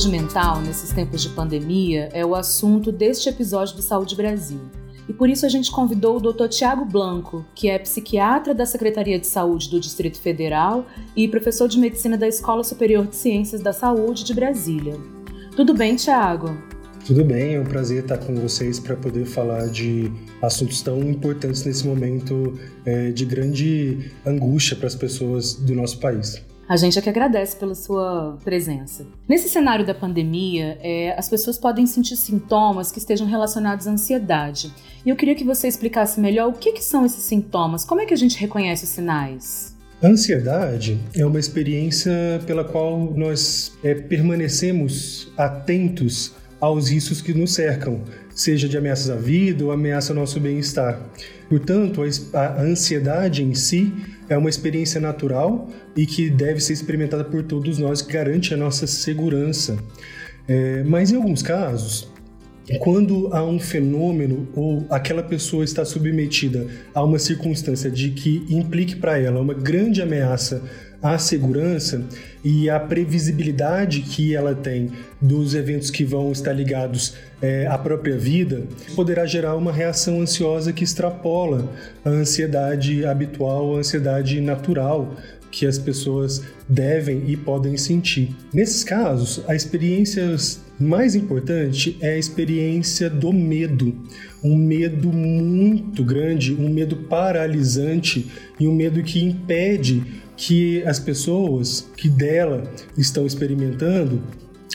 Saúde mental nesses tempos de pandemia é o assunto deste episódio do Saúde Brasil. E por isso a gente convidou o Dr. Tiago Blanco, que é psiquiatra da Secretaria de Saúde do Distrito Federal e professor de medicina da Escola Superior de Ciências da Saúde de Brasília. Tudo bem, Tiago? Tudo bem, é um prazer estar com vocês para poder falar de assuntos tão importantes nesse momento é, de grande angústia para as pessoas do nosso país. A gente é que agradece pela sua presença. Nesse cenário da pandemia, é, as pessoas podem sentir sintomas que estejam relacionados à ansiedade. E eu queria que você explicasse melhor o que, que são esses sintomas, como é que a gente reconhece os sinais? Ansiedade é uma experiência pela qual nós é, permanecemos atentos aos riscos que nos cercam, seja de ameaças à vida ou ameaça ao nosso bem-estar. Portanto, a ansiedade em si é uma experiência natural e que deve ser experimentada por todos nós, que garante a nossa segurança. É, mas em alguns casos, quando há um fenômeno ou aquela pessoa está submetida a uma circunstância de que implique para ela uma grande ameaça à segurança e a previsibilidade que ela tem dos eventos que vão estar ligados é, à própria vida, poderá gerar uma reação ansiosa que extrapola a ansiedade habitual, a ansiedade natural que as pessoas devem e podem sentir. Nesses casos, a experiência mais importante é a experiência do medo. Um medo muito grande, um medo paralisante e um medo que impede que as pessoas que dela estão experimentando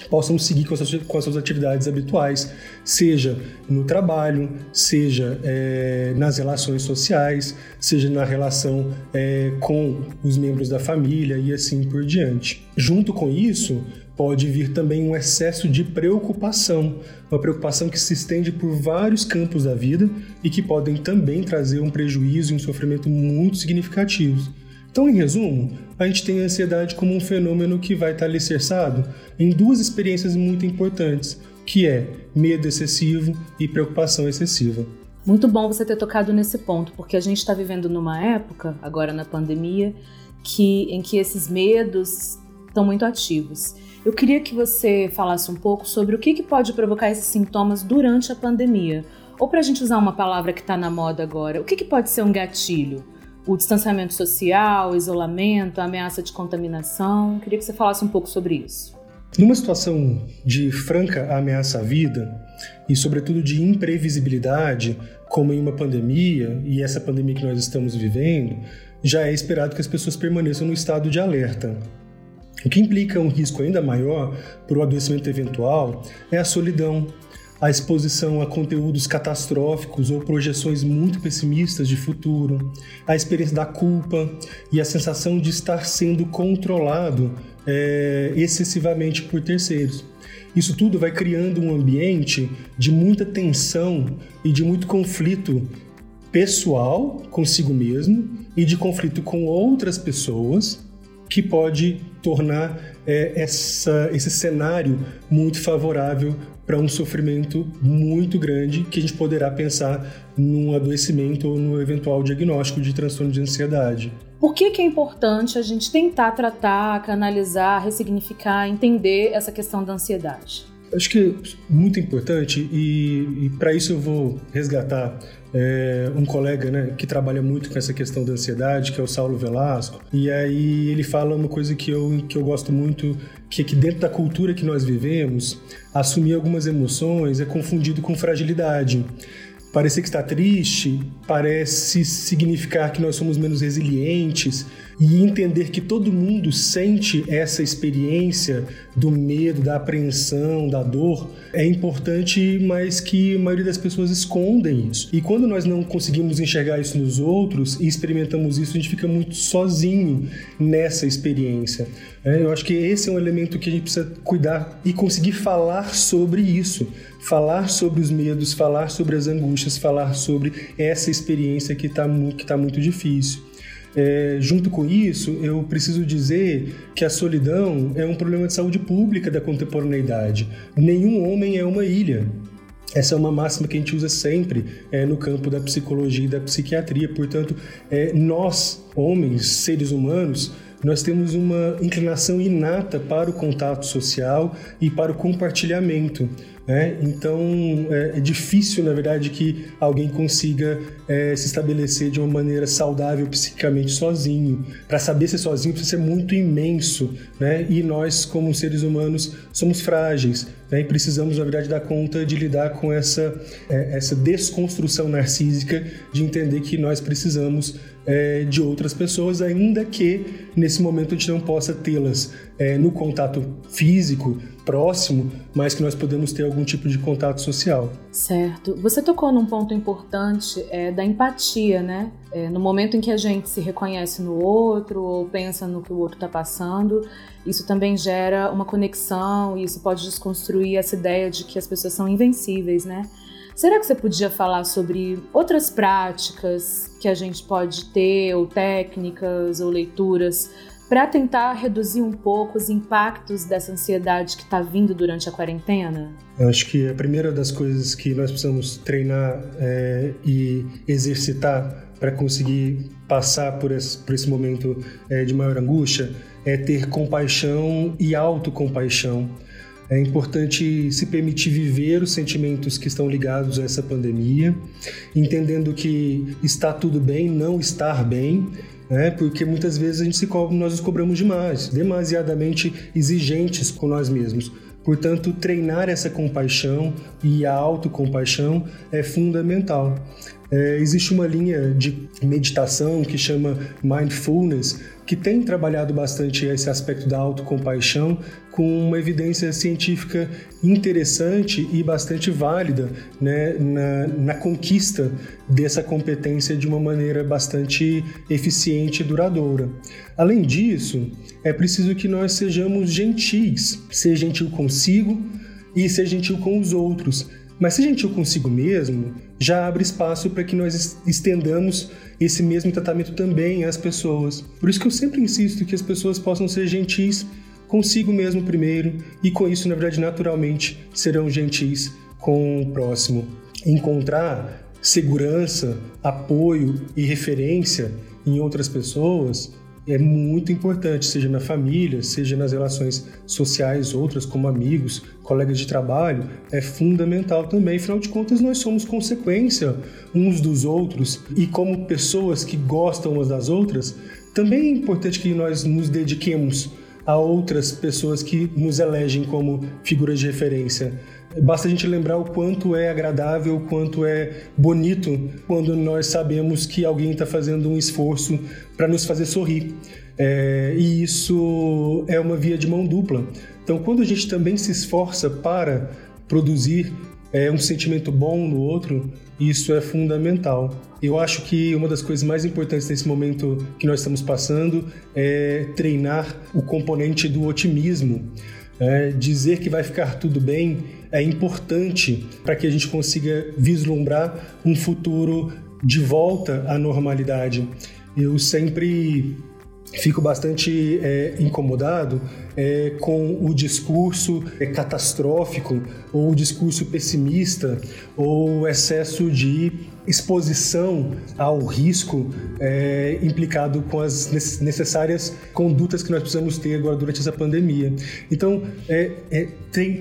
possam seguir com as, suas, com as suas atividades habituais, seja no trabalho, seja é, nas relações sociais, seja na relação é, com os membros da família e assim por diante. Junto com isso, pode vir também um excesso de preocupação, uma preocupação que se estende por vários campos da vida e que podem também trazer um prejuízo e um sofrimento muito significativos. Então, em resumo, a gente tem a ansiedade como um fenômeno que vai estar alicerçado em duas experiências muito importantes, que é medo excessivo e preocupação excessiva. Muito bom você ter tocado nesse ponto, porque a gente está vivendo numa época, agora na pandemia, que, em que esses medos estão muito ativos. Eu queria que você falasse um pouco sobre o que, que pode provocar esses sintomas durante a pandemia. Ou para a gente usar uma palavra que está na moda agora, o que, que pode ser um gatilho? O distanciamento social, o isolamento, a ameaça de contaminação. Queria que você falasse um pouco sobre isso. Numa situação de franca ameaça à vida e, sobretudo, de imprevisibilidade, como em uma pandemia, e essa pandemia que nós estamos vivendo, já é esperado que as pessoas permaneçam no estado de alerta. O que implica um risco ainda maior para o adoecimento eventual é a solidão, a exposição a conteúdos catastróficos ou projeções muito pessimistas de futuro, a experiência da culpa e a sensação de estar sendo controlado é, excessivamente por terceiros. Isso tudo vai criando um ambiente de muita tensão e de muito conflito pessoal consigo mesmo e de conflito com outras pessoas que pode tornar é, essa, esse cenário muito favorável para um sofrimento muito grande que a gente poderá pensar num adoecimento ou no eventual diagnóstico de transtorno de ansiedade. Por que, que é importante a gente tentar tratar, canalizar, ressignificar, entender essa questão da ansiedade? Acho que muito importante e, e para isso eu vou resgatar é, um colega né, que trabalha muito com essa questão da ansiedade, que é o Saulo Velasco, e aí ele fala uma coisa que eu, que eu gosto muito, que é que dentro da cultura que nós vivemos, assumir algumas emoções é confundido com fragilidade. Parecer que está triste parece significar que nós somos menos resilientes, e entender que todo mundo sente essa experiência do medo, da apreensão, da dor, é importante, mas que a maioria das pessoas escondem isso. E quando nós não conseguimos enxergar isso nos outros e experimentamos isso, a gente fica muito sozinho nessa experiência. É, eu acho que esse é um elemento que a gente precisa cuidar e conseguir falar sobre isso. Falar sobre os medos, falar sobre as angústias, falar sobre essa experiência que está que tá muito difícil. É, junto com isso, eu preciso dizer que a solidão é um problema de saúde pública da contemporaneidade. Nenhum homem é uma ilha. Essa é uma máxima que a gente usa sempre é, no campo da psicologia e da psiquiatria. Portanto, é, nós, homens, seres humanos, nós temos uma inclinação inata para o contato social e para o compartilhamento. Né? Então é, é, difícil, na verdade, que alguém consiga é, se estabelecer de uma maneira saudável psiquicamente sozinho. Para saber ser sozinho precisa ser muito imenso, né? E nós, como seres humanos, somos frágeis né? e precisamos, na verdade, dar conta de lidar com essa, é, essa desconstrução narcísica de entender que nós precisamos é, de outras pessoas, ainda que nesse momento a gente não possa tê-las é, no contato físico próximo, mas que nós podemos ter algum tipo de contato social. Certo. Você tocou num ponto importante é, da empatia, né? É, no momento em que a gente se reconhece no outro ou pensa no que o outro está passando, isso também gera uma conexão e isso pode desconstruir essa ideia de que as pessoas são invencíveis, né? Será que você podia falar sobre outras práticas que a gente pode ter, ou técnicas, ou leituras, para tentar reduzir um pouco os impactos dessa ansiedade que está vindo durante a quarentena? Eu acho que a primeira das coisas que nós precisamos treinar é, e exercitar para conseguir passar por esse, por esse momento é, de maior angústia é ter compaixão e autocompaixão. É importante se permitir viver os sentimentos que estão ligados a essa pandemia, entendendo que está tudo bem, não estar bem, né? porque muitas vezes a gente se cobra, nós nos cobramos demais, demasiadamente exigentes com nós mesmos. Portanto, treinar essa compaixão e a autocompaixão é fundamental. É, existe uma linha de meditação que chama Mindfulness, que tem trabalhado bastante esse aspecto da autocompaixão com uma evidência científica interessante e bastante válida né, na, na conquista dessa competência de uma maneira bastante eficiente e duradoura. Além disso, é preciso que nós sejamos gentis, ser gentil consigo e ser gentil com os outros mas ser gentil consigo mesmo já abre espaço para que nós estendamos esse mesmo tratamento também às pessoas. Por isso que eu sempre insisto que as pessoas possam ser gentis consigo mesmo primeiro e com isso, na verdade, naturalmente serão gentis com o próximo. Encontrar segurança, apoio e referência em outras pessoas é muito importante, seja na família, seja nas relações sociais outras, como amigos, colegas de trabalho, é fundamental também. Afinal de contas, nós somos consequência uns dos outros e, como pessoas que gostam umas das outras, também é importante que nós nos dediquemos a outras pessoas que nos elegem como figuras de referência. Basta a gente lembrar o quanto é agradável, o quanto é bonito quando nós sabemos que alguém está fazendo um esforço para nos fazer sorrir. É, e isso é uma via de mão dupla. Então, quando a gente também se esforça para produzir é, um sentimento bom no outro, isso é fundamental. Eu acho que uma das coisas mais importantes nesse momento que nós estamos passando é treinar o componente do otimismo. É, dizer que vai ficar tudo bem é importante para que a gente consiga vislumbrar um futuro de volta à normalidade. Eu sempre fico bastante é, incomodado é, com o discurso é, catastrófico ou o discurso pessimista ou o excesso de exposição ao risco é, implicado com as necessárias condutas que nós precisamos ter agora durante essa pandemia. Então, é, é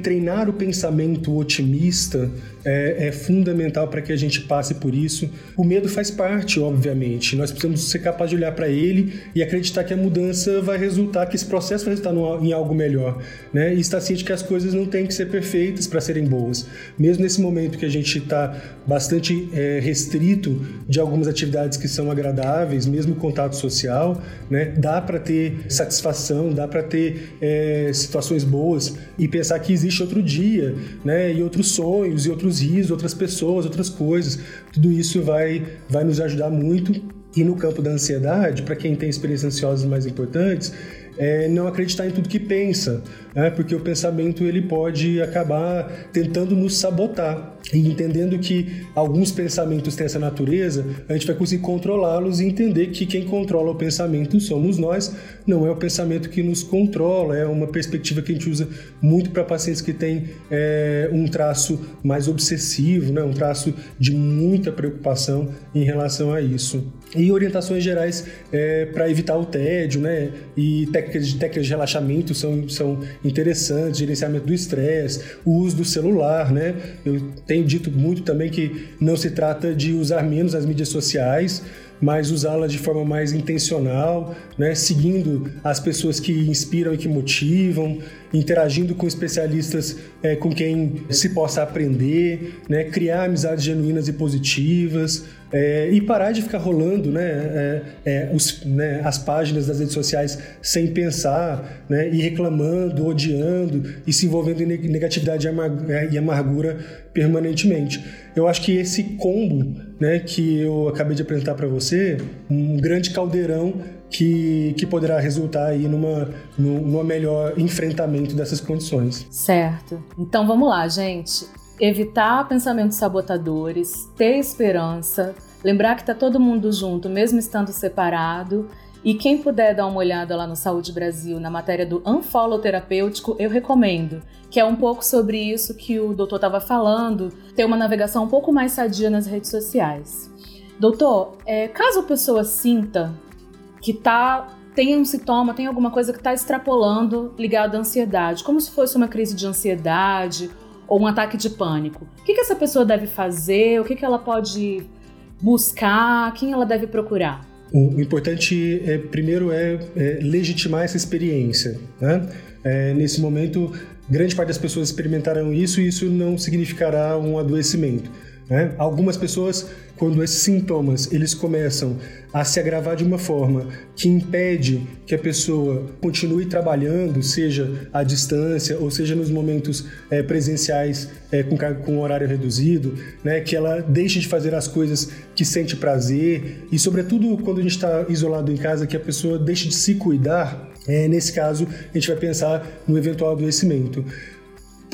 treinar o pensamento otimista é, é fundamental para que a gente passe por isso. O medo faz parte, obviamente. Nós precisamos ser capazes de olhar para ele e acreditar que a mudança vai resultar, que esse processo vai resultar no, em algo melhor, né? E estar ciente que as coisas não têm que ser perfeitas para serem boas. Mesmo nesse momento que a gente está bastante é, restrito de algumas atividades que são agradáveis, mesmo contato social, né? Dá para ter satisfação, dá para ter é, situações boas e pensar que existe outro dia, né? E outros sonhos, e outros risos, outras pessoas, outras coisas. Tudo isso vai, vai nos ajudar muito. E no campo da ansiedade, para quem tem experiências ansiosas mais importantes, é não acreditar em tudo que pensa, né? porque o pensamento ele pode acabar tentando nos sabotar. E entendendo que alguns pensamentos têm essa natureza, a gente vai conseguir controlá-los e entender que quem controla o pensamento somos nós, não é o pensamento que nos controla, é uma perspectiva que a gente usa muito para pacientes que têm é, um traço mais obsessivo, né? um traço de muita preocupação em relação a isso. E orientações gerais é, para evitar o tédio, né? E técnicas de, técnicas de relaxamento são, são interessantes, gerenciamento do estresse, o uso do celular, né? Eu tenho dito muito também que não se trata de usar menos as mídias sociais, mas usá-la de forma mais intencional, né? seguindo as pessoas que inspiram e que motivam, interagindo com especialistas é, com quem se possa aprender, né? criar amizades genuínas e positivas, é, e parar de ficar rolando né, é, é, os, né, as páginas das redes sociais sem pensar, né, e reclamando, odiando e se envolvendo em negatividade é, e amargura permanentemente. Eu acho que esse combo né, que eu acabei de apresentar para você, um grande caldeirão que, que poderá resultar aí numa, numa melhor enfrentamento dessas condições. Certo. Então vamos lá, gente evitar pensamentos sabotadores, ter esperança, lembrar que está todo mundo junto, mesmo estando separado. E quem puder dar uma olhada lá no Saúde Brasil, na matéria do Unfollow Terapêutico, eu recomendo, que é um pouco sobre isso que o doutor estava falando, ter uma navegação um pouco mais sadia nas redes sociais. Doutor, é, caso a pessoa sinta que tá tem um sintoma, tem alguma coisa que está extrapolando ligado à ansiedade, como se fosse uma crise de ansiedade ou um ataque de pânico. O que, que essa pessoa deve fazer? O que, que ela pode buscar? Quem ela deve procurar? O importante, é, primeiro, é, é legitimar essa experiência. Né? É, nesse momento, grande parte das pessoas experimentaram isso e isso não significará um adoecimento. Né? Algumas pessoas, quando esses sintomas eles começam a se agravar de uma forma que impede que a pessoa continue trabalhando, seja à distância ou seja nos momentos é, presenciais é, com, com horário reduzido, né? que ela deixe de fazer as coisas que sente prazer e, sobretudo, quando a gente está isolado em casa, que a pessoa deixe de se cuidar. É, nesse caso, a gente vai pensar no eventual adoecimento.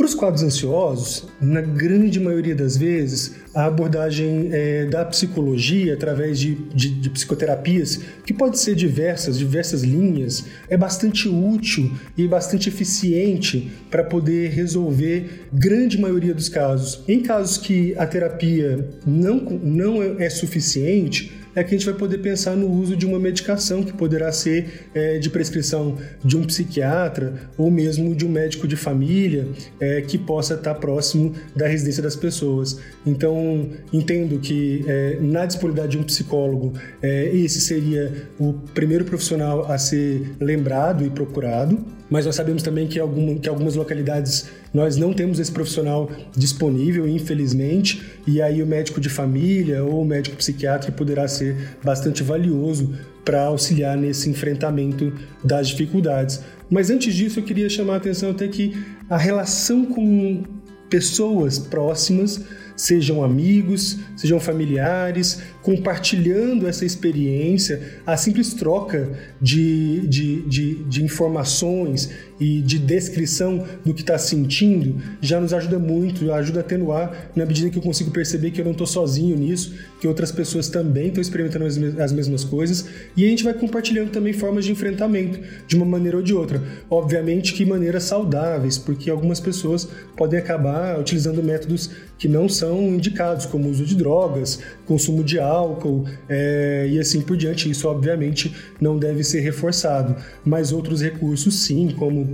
Para os quadros ansiosos, na grande maioria das vezes, a abordagem é, da psicologia através de, de, de, psicoterapias, que pode ser diversas, diversas linhas, é bastante útil e bastante eficiente para poder resolver grande maioria dos casos. Em casos que a terapia não, não é suficiente, é que a gente vai poder pensar no uso de uma medicação que poderá ser é, de prescrição de um psiquiatra ou mesmo de um médico de família é, que possa estar próximo da residência das pessoas. Então, entendo que é, na disponibilidade de um psicólogo, é, esse seria o primeiro profissional a ser lembrado e procurado mas nós sabemos também que, que algumas localidades nós não temos esse profissional disponível, infelizmente, e aí o médico de família ou o médico psiquiatra poderá ser bastante valioso para auxiliar nesse enfrentamento das dificuldades. Mas antes disso, eu queria chamar a atenção até que a relação com pessoas próximas sejam amigos, sejam familiares, compartilhando essa experiência, a simples troca de, de, de, de informações e de descrição do que está sentindo já nos ajuda muito, ajuda a atenuar na medida que eu consigo perceber que eu não estou sozinho nisso, que outras pessoas também estão experimentando as mesmas coisas e a gente vai compartilhando também formas de enfrentamento de uma maneira ou de outra. Obviamente que maneiras saudáveis, porque algumas pessoas podem acabar utilizando métodos que não são indicados, como o uso de drogas, consumo de álcool é, e assim por diante. Isso, obviamente, não deve ser reforçado, mas outros recursos, sim, como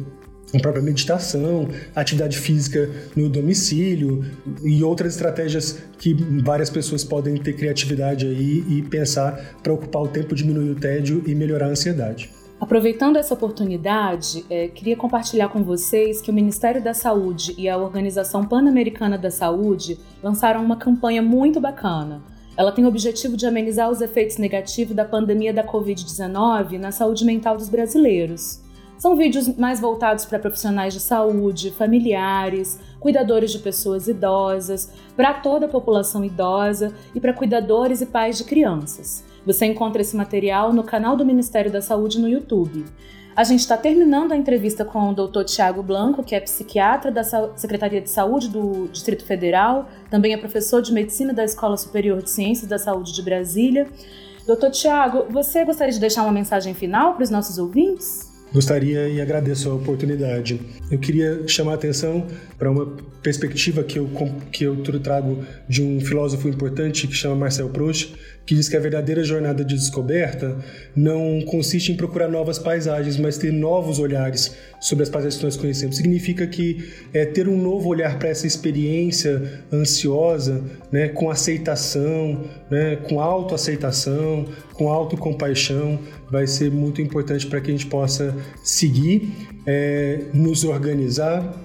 a própria meditação, atividade física no domicílio e outras estratégias que várias pessoas podem ter criatividade aí e pensar para ocupar o tempo, diminuir o tédio e melhorar a ansiedade. Aproveitando essa oportunidade, é, queria compartilhar com vocês que o Ministério da Saúde e a Organização Pan-Americana da Saúde lançaram uma campanha muito bacana. Ela tem o objetivo de amenizar os efeitos negativos da pandemia da Covid-19 na saúde mental dos brasileiros. São vídeos mais voltados para profissionais de saúde, familiares, cuidadores de pessoas idosas, para toda a população idosa e para cuidadores e pais de crianças. Você encontra esse material no canal do Ministério da Saúde no YouTube. A gente está terminando a entrevista com o Dr. Tiago Blanco, que é psiquiatra da Secretaria de Saúde do Distrito Federal, também é professor de medicina da Escola Superior de Ciências da Saúde de Brasília. Doutor Tiago, você gostaria de deixar uma mensagem final para os nossos ouvintes? Gostaria e agradeço a oportunidade. Eu queria chamar a atenção para uma perspectiva que eu, que eu trago de um filósofo importante que chama Marcel Proust, que diz que a verdadeira jornada de descoberta não consiste em procurar novas paisagens, mas ter novos olhares sobre as paisagens que nós conhecemos. Significa que é, ter um novo olhar para essa experiência ansiosa, né, com aceitação, né, com autoaceitação, com autocompaixão, vai ser muito importante para que a gente possa seguir, é, nos organizar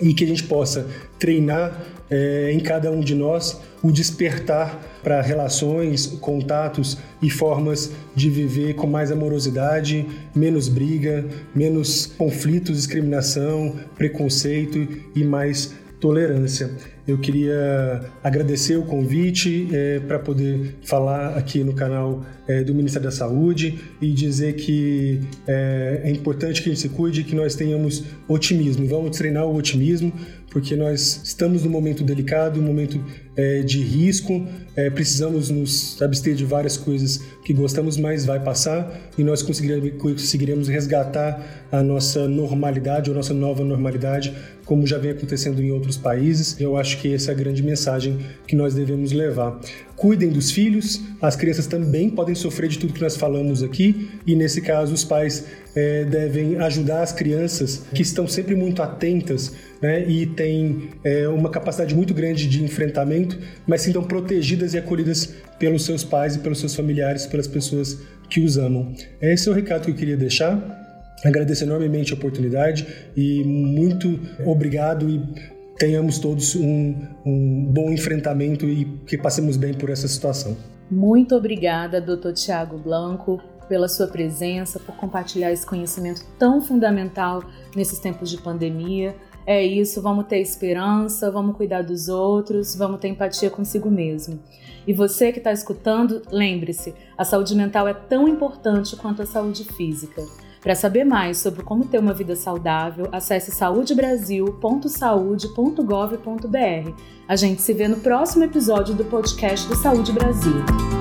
e que a gente possa treinar é, em cada um de nós o despertar para relações, contatos e formas de viver com mais amorosidade, menos briga, menos conflitos, discriminação, preconceito e mais tolerância. Eu queria agradecer o convite é, para poder falar aqui no canal é, do Ministério da Saúde e dizer que é, é importante que a gente se cuide, que nós tenhamos otimismo. Vamos treinar o otimismo, porque nós estamos num momento delicado, um momento é, de risco, é, precisamos nos abster de várias coisas que gostamos, mas vai passar e nós conseguiremos, conseguiremos resgatar a nossa normalidade, a nossa nova normalidade, como já vem acontecendo em outros países. Eu acho que essa é a grande mensagem que nós devemos levar. Cuidem dos filhos, as crianças também podem sofrer de tudo que nós falamos aqui, e nesse caso, os pais é, devem ajudar as crianças que estão sempre muito atentas né, e têm é, uma capacidade muito grande de enfrentamento, mas sintam protegidas e acolhidas pelos seus pais e pelos seus familiares, pelas pessoas que os amam. Esse é o recado que eu queria deixar. Agradeço enormemente a oportunidade e muito obrigado e tenhamos todos um, um bom enfrentamento e que passemos bem por essa situação. Muito obrigada, Dr. Tiago Blanco, pela sua presença, por compartilhar esse conhecimento tão fundamental nesses tempos de pandemia. É isso, vamos ter esperança, vamos cuidar dos outros, vamos ter empatia consigo mesmo. E você que está escutando, lembre-se: a saúde mental é tão importante quanto a saúde física. Para saber mais sobre como ter uma vida saudável, acesse saudebrasil.saude.gov.br. A gente se vê no próximo episódio do podcast do Saúde Brasil.